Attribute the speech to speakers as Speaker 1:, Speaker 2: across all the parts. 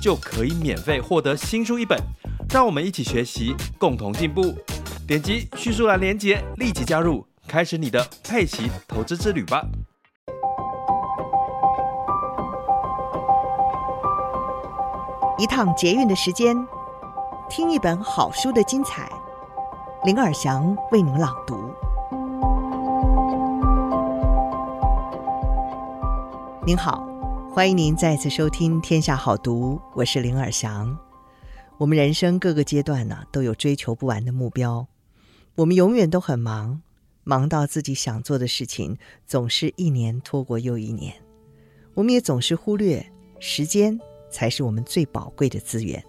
Speaker 1: 就可以免费获得新书一本。让我们一起学习，共同进步。点击叙述栏连接，立即加入，开始你的佩奇投资之旅吧。
Speaker 2: 一趟捷运的时间，听一本好书的精彩。林尔祥为您朗读。您好，欢迎您再次收听《天下好读》，我是林尔祥。我们人生各个阶段呢，都有追求不完的目标。我们永远都很忙，忙到自己想做的事情总是一年拖过又一年。我们也总是忽略时间才是我们最宝贵的资源。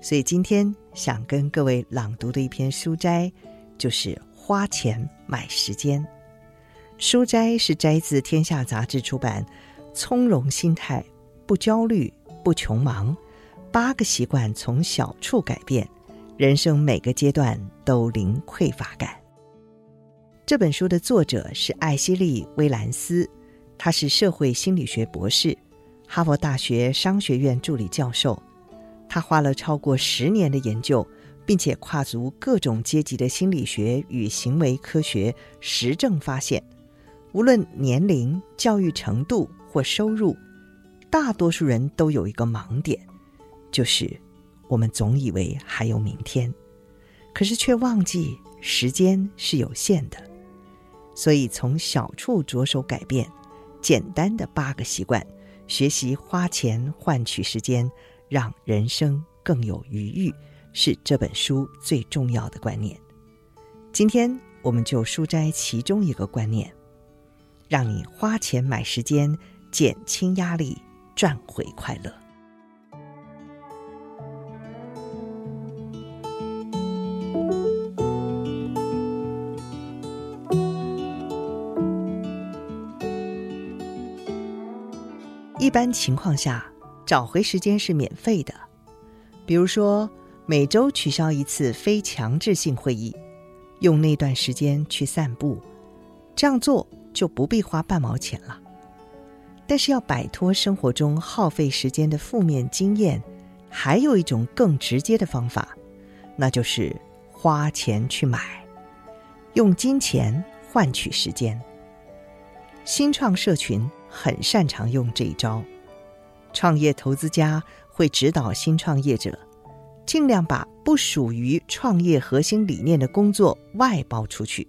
Speaker 2: 所以今天想跟各位朗读的一篇书斋，就是《花钱买时间》。书斋是摘自《天下》杂志出版《从容心态，不焦虑，不穷忙》。八个习惯从小处改变，人生每个阶段都零匮乏感。这本书的作者是艾希莉·威兰斯，他是社会心理学博士，哈佛大学商学院助理教授。他花了超过十年的研究，并且跨足各种阶级的心理学与行为科学实证发现，无论年龄、教育程度或收入，大多数人都有一个盲点。就是我们总以为还有明天，可是却忘记时间是有限的。所以从小处着手改变，简单的八个习惯，学习花钱换取时间，让人生更有余裕，是这本书最重要的观念。今天我们就书摘其中一个观念，让你花钱买时间，减轻压力，赚回快乐。一般情况下，找回时间是免费的。比如说，每周取消一次非强制性会议，用那段时间去散步，这样做就不必花半毛钱了。但是要摆脱生活中耗费时间的负面经验，还有一种更直接的方法，那就是花钱去买，用金钱换取时间。新创社群。很擅长用这一招，创业投资家会指导新创业者，尽量把不属于创业核心理念的工作外包出去，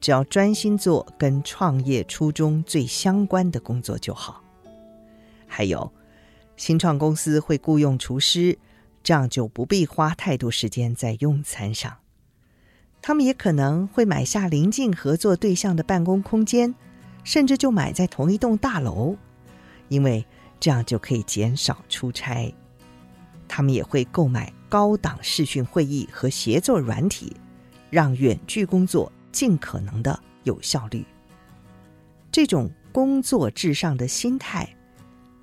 Speaker 2: 只要专心做跟创业初衷最相关的工作就好。还有，新创公司会雇佣厨师，这样就不必花太多时间在用餐上。他们也可能会买下邻近合作对象的办公空间。甚至就买在同一栋大楼，因为这样就可以减少出差。他们也会购买高档视讯会议和协作软体，让远距工作尽可能的有效率。这种工作至上的心态，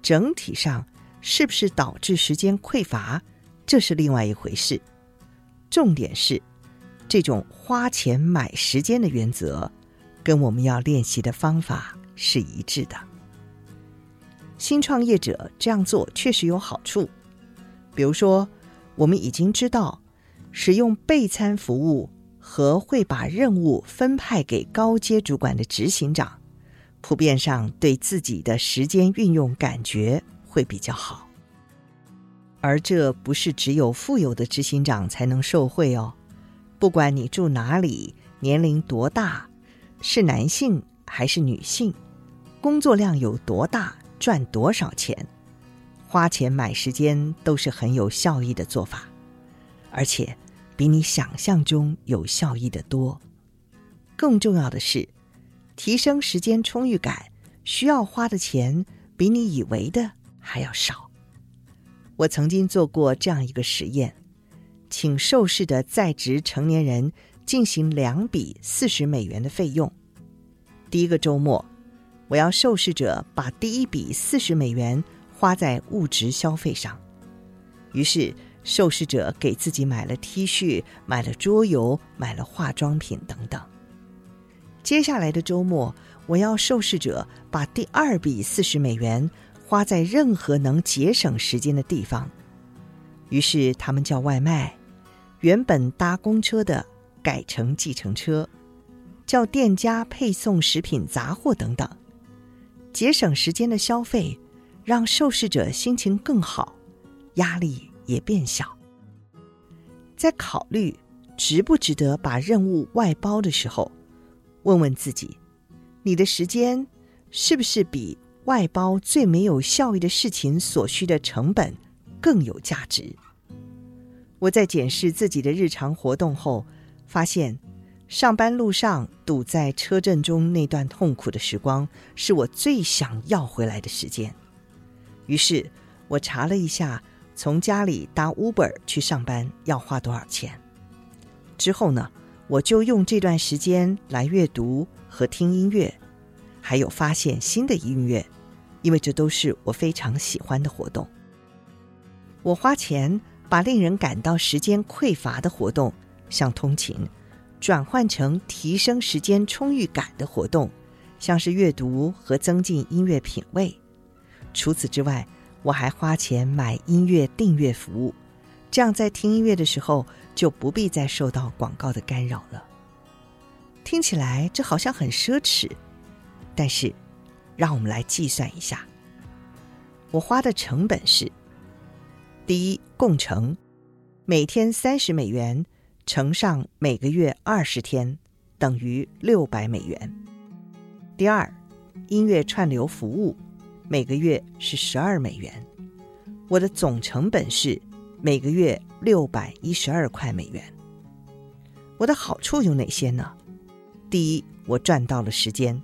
Speaker 2: 整体上是不是导致时间匮乏，这是另外一回事。重点是，这种花钱买时间的原则。跟我们要练习的方法是一致的。新创业者这样做确实有好处，比如说，我们已经知道，使用备餐服务和会把任务分派给高阶主管的执行长，普遍上对自己的时间运用感觉会比较好。而这不是只有富有的执行长才能受惠哦，不管你住哪里，年龄多大。是男性还是女性，工作量有多大，赚多少钱，花钱买时间都是很有效益的做法，而且比你想象中有效益的多。更重要的是，提升时间充裕感需要花的钱比你以为的还要少。我曾经做过这样一个实验，请受试的在职成年人进行两笔四十美元的费用。第一个周末，我要受试者把第一笔四十美元花在物质消费上，于是受试者给自己买了 T 恤、买了桌游、买了化妆品等等。接下来的周末，我要受试者把第二笔四十美元。花在任何能节省时间的地方，于是他们叫外卖，原本搭公车的改成计程车，叫店家配送食品杂货等等，节省时间的消费，让受试者心情更好，压力也变小。在考虑值不值得把任务外包的时候，问问自己，你的时间是不是比外包最没有效益的事情所需的成本更有价值。我在检视自己的日常活动后，发现上班路上堵在车阵中那段痛苦的时光是我最想要回来的时间。于是，我查了一下从家里搭 Uber 去上班要花多少钱。之后呢，我就用这段时间来阅读和听音乐，还有发现新的音乐。因为这都是我非常喜欢的活动。我花钱把令人感到时间匮乏的活动，像通勤，转换成提升时间充裕感的活动，像是阅读和增进音乐品味。除此之外，我还花钱买音乐订阅服务，这样在听音乐的时候就不必再受到广告的干扰了。听起来这好像很奢侈，但是。让我们来计算一下，我花的成本是：第一，共乘，每天三十美元乘上每个月二十天，等于六百美元；第二，音乐串流服务，每个月是十二美元，我的总成本是每个月六百一十二块美元。我的好处有哪些呢？第一，我赚到了时间。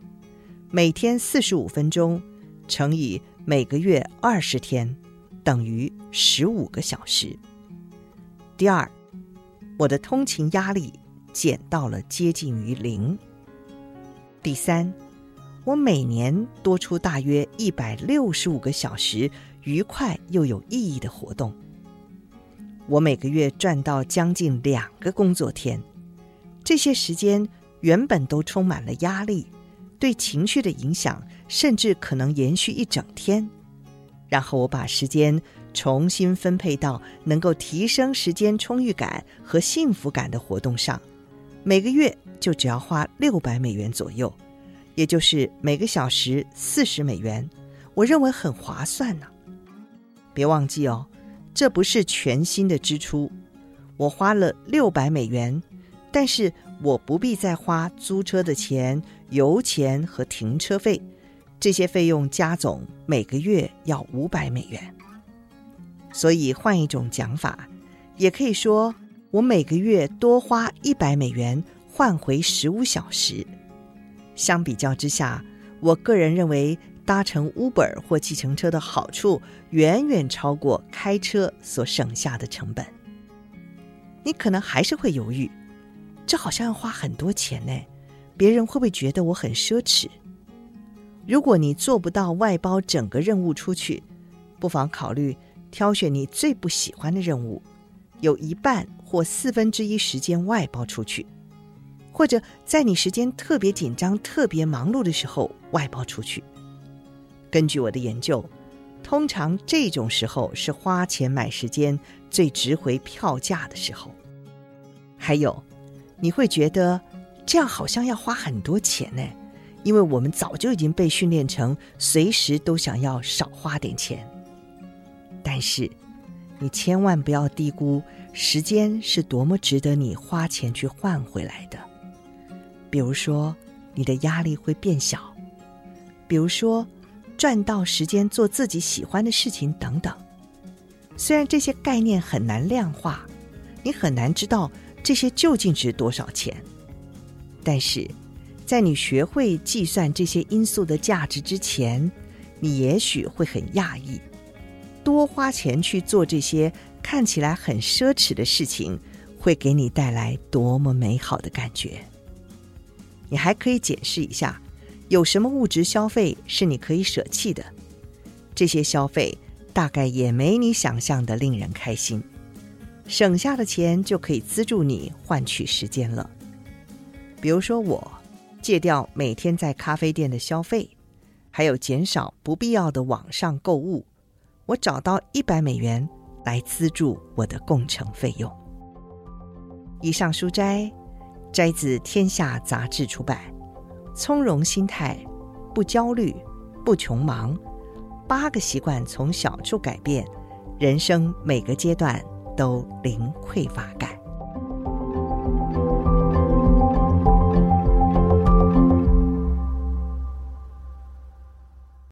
Speaker 2: 每天四十五分钟乘以每个月二十天，等于十五个小时。第二，我的通勤压力减到了接近于零。第三，我每年多出大约一百六十五个小时愉快又有意义的活动。我每个月赚到将近两个工作天，这些时间原本都充满了压力。对情绪的影响，甚至可能延续一整天。然后我把时间重新分配到能够提升时间充裕感和幸福感的活动上，每个月就只要花六百美元左右，也就是每个小时四十美元。我认为很划算呢。别忘记哦，这不是全新的支出。我花了六百美元，但是我不必再花租车的钱。油钱和停车费，这些费用加总每个月要五百美元。所以换一种讲法，也可以说我每个月多花一百美元换回十五小时。相比较之下，我个人认为搭乘 Uber 或计程车的好处远远超过开车所省下的成本。你可能还是会犹豫，这好像要花很多钱呢。别人会不会觉得我很奢侈？如果你做不到外包整个任务出去，不妨考虑挑选你最不喜欢的任务，有一半或四分之一时间外包出去，或者在你时间特别紧张、特别忙碌的时候外包出去。根据我的研究，通常这种时候是花钱买时间最值回票价的时候。还有，你会觉得。这样好像要花很多钱呢，因为我们早就已经被训练成随时都想要少花点钱。但是，你千万不要低估时间是多么值得你花钱去换回来的。比如说，你的压力会变小；比如说，赚到时间做自己喜欢的事情等等。虽然这些概念很难量化，你很难知道这些究竟值多少钱。但是，在你学会计算这些因素的价值之前，你也许会很讶异。多花钱去做这些看起来很奢侈的事情，会给你带来多么美好的感觉。你还可以检视一下，有什么物质消费是你可以舍弃的。这些消费大概也没你想象的令人开心。省下的钱就可以资助你换取时间了。比如说，我戒掉每天在咖啡店的消费，还有减少不必要的网上购物。我找到一百美元来资助我的工程费用。以上书摘摘自《天下杂志》出版，《从容心态，不焦虑，不穷忙，八个习惯从小处改变，人生每个阶段都零匮乏感》。